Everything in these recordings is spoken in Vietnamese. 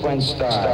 sequence start.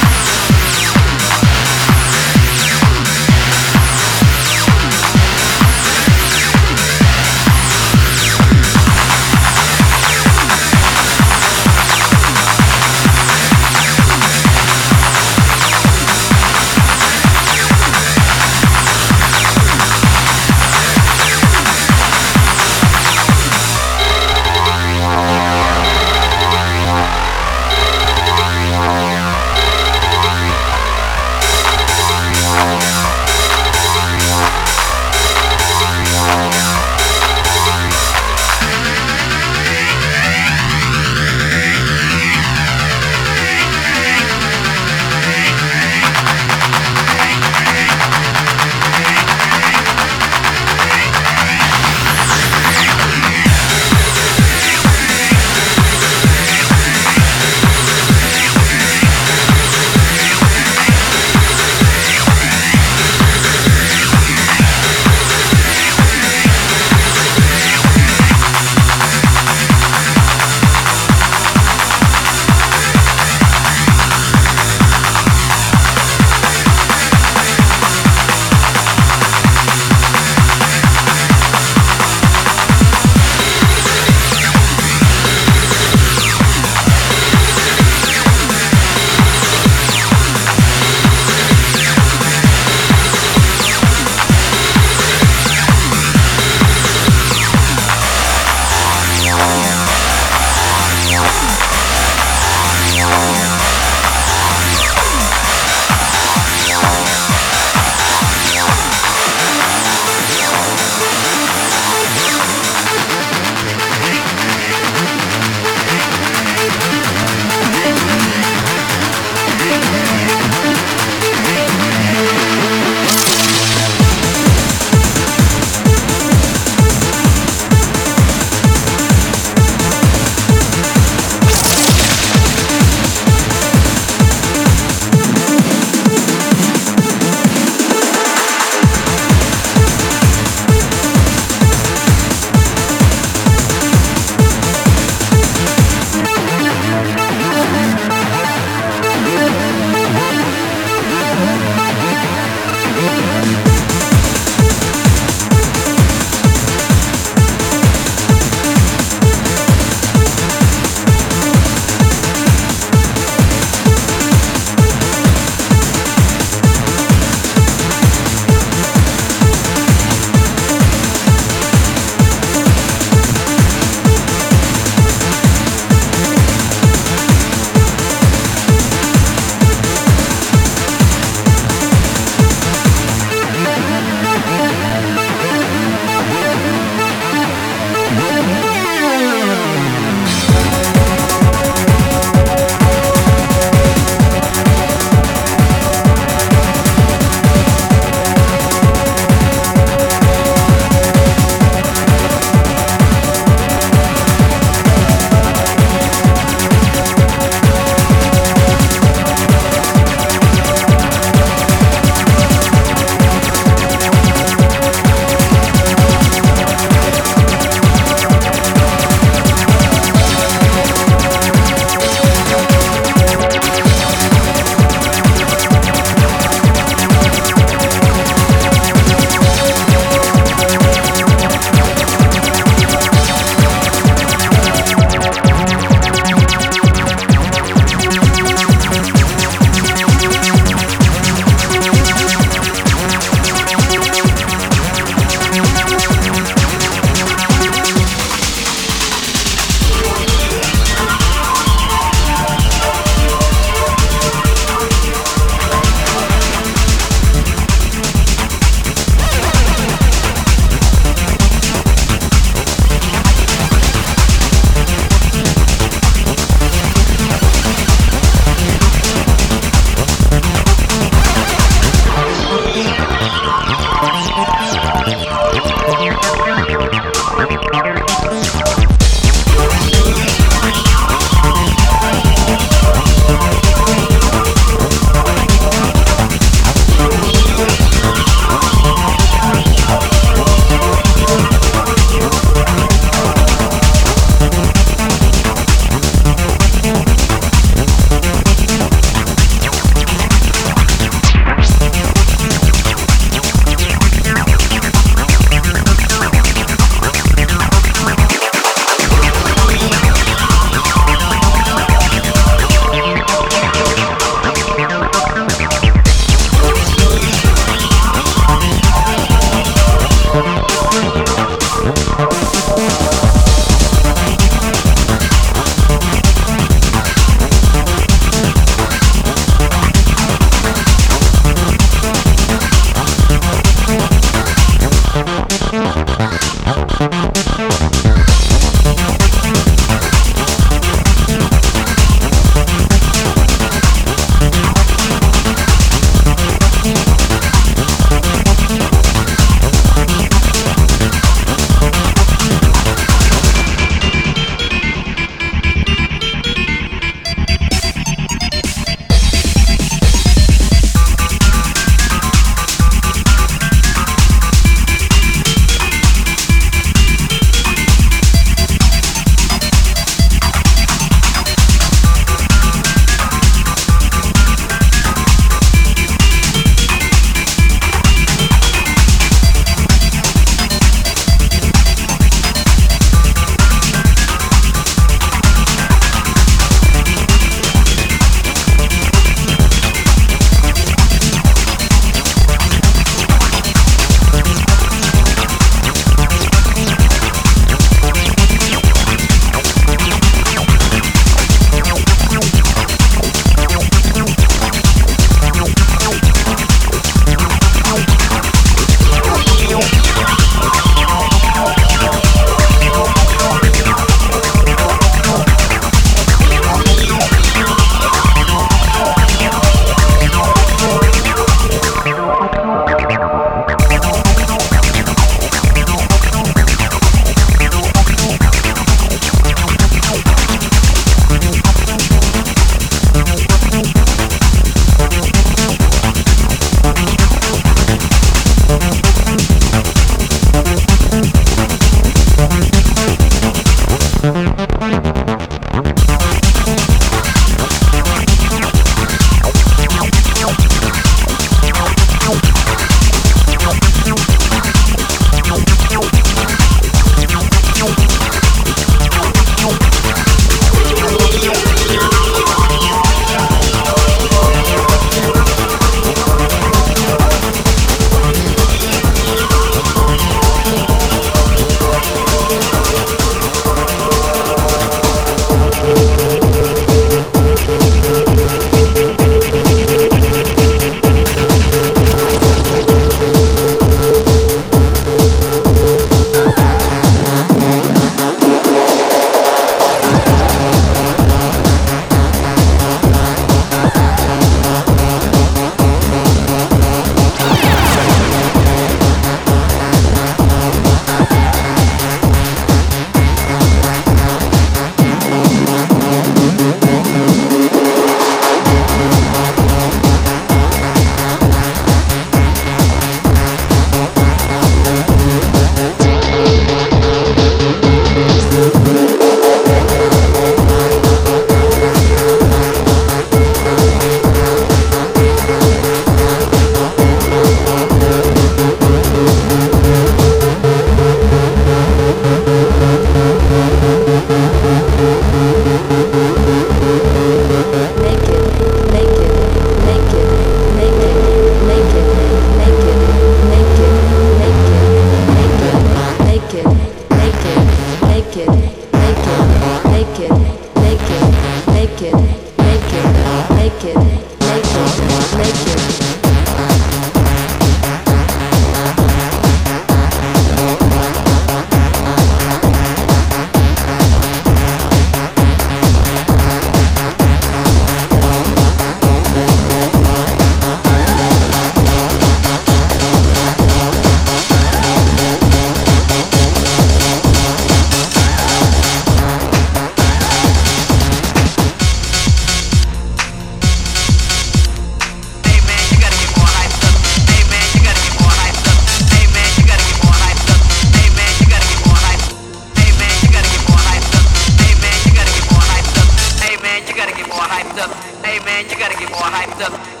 hyped up. Hey man, you gotta get more hyped up.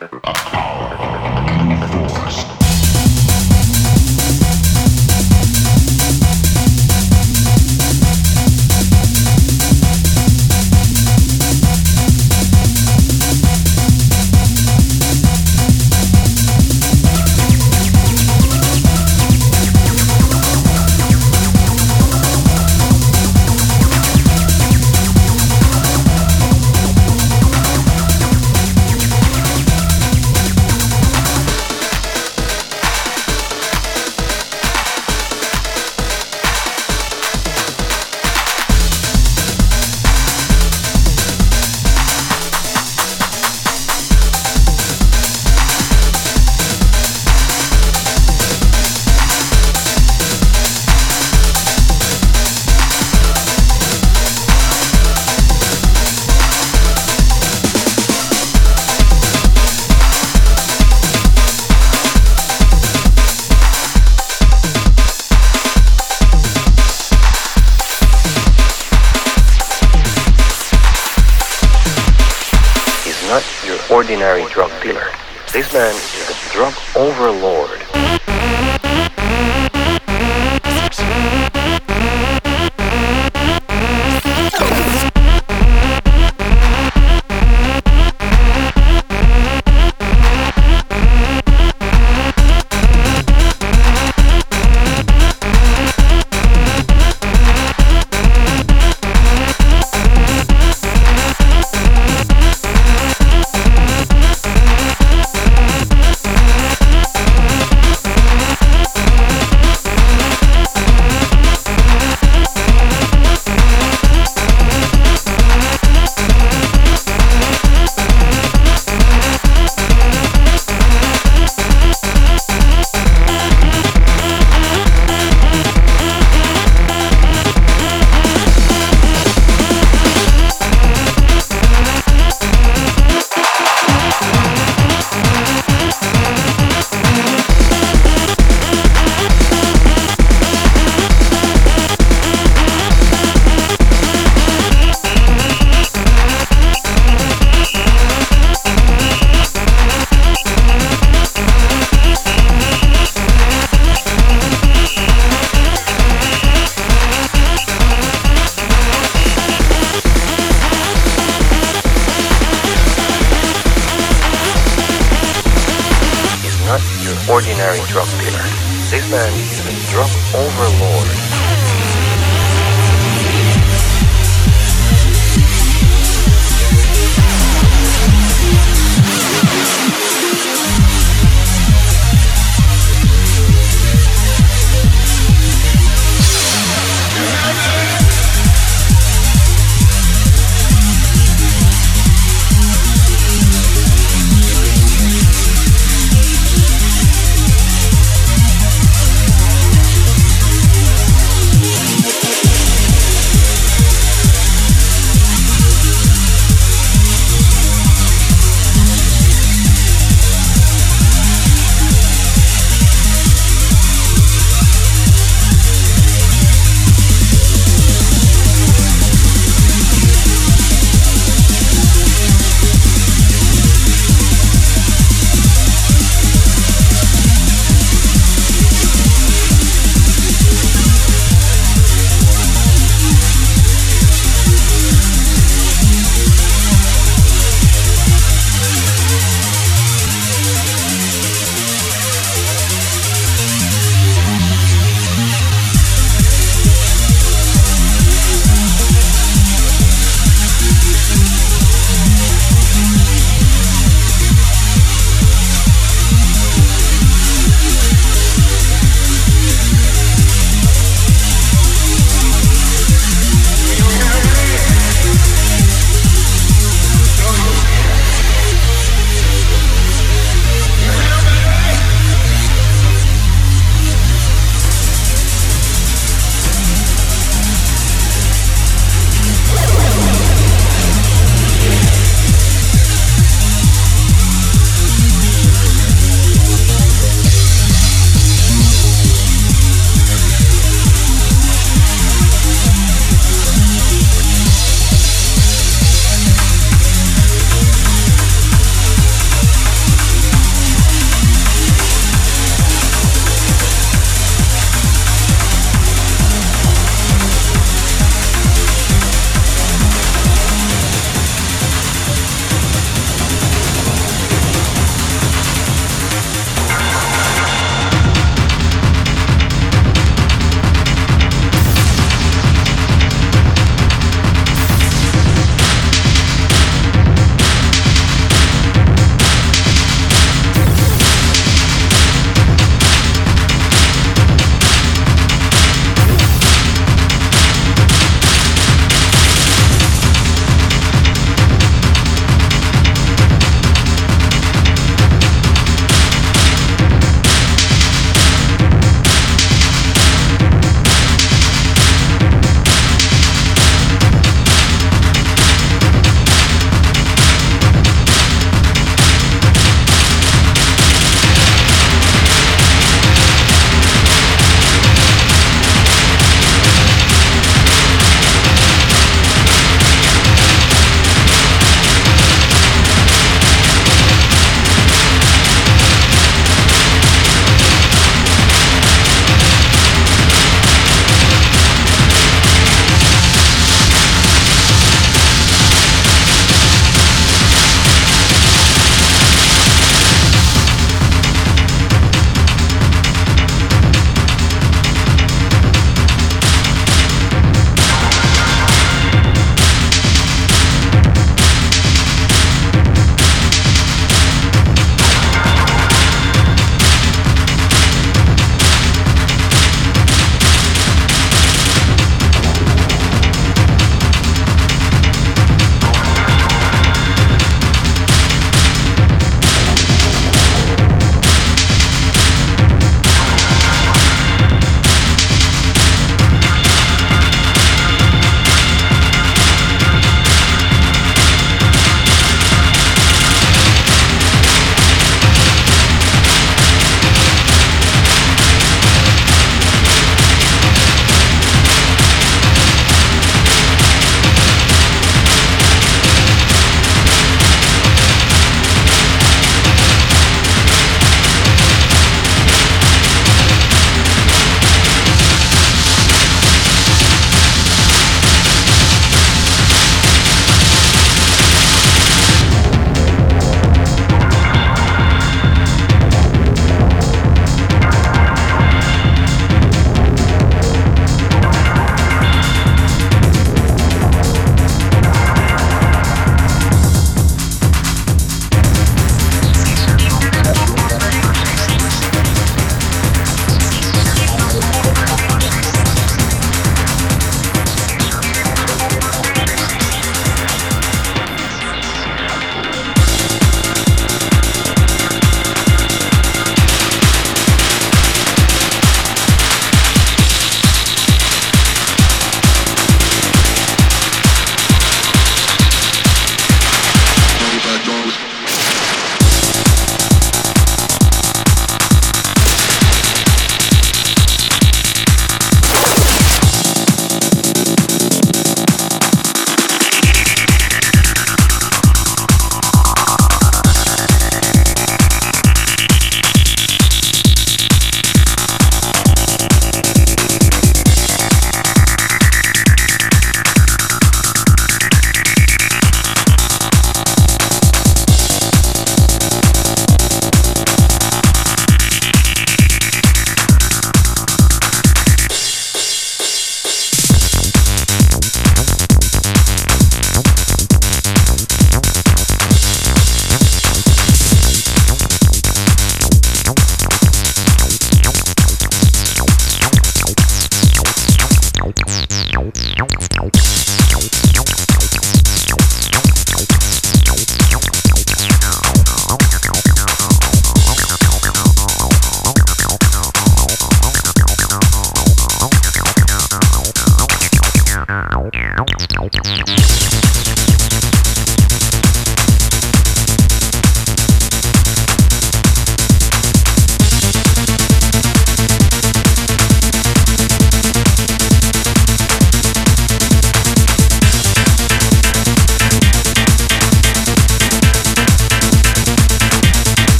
Uh,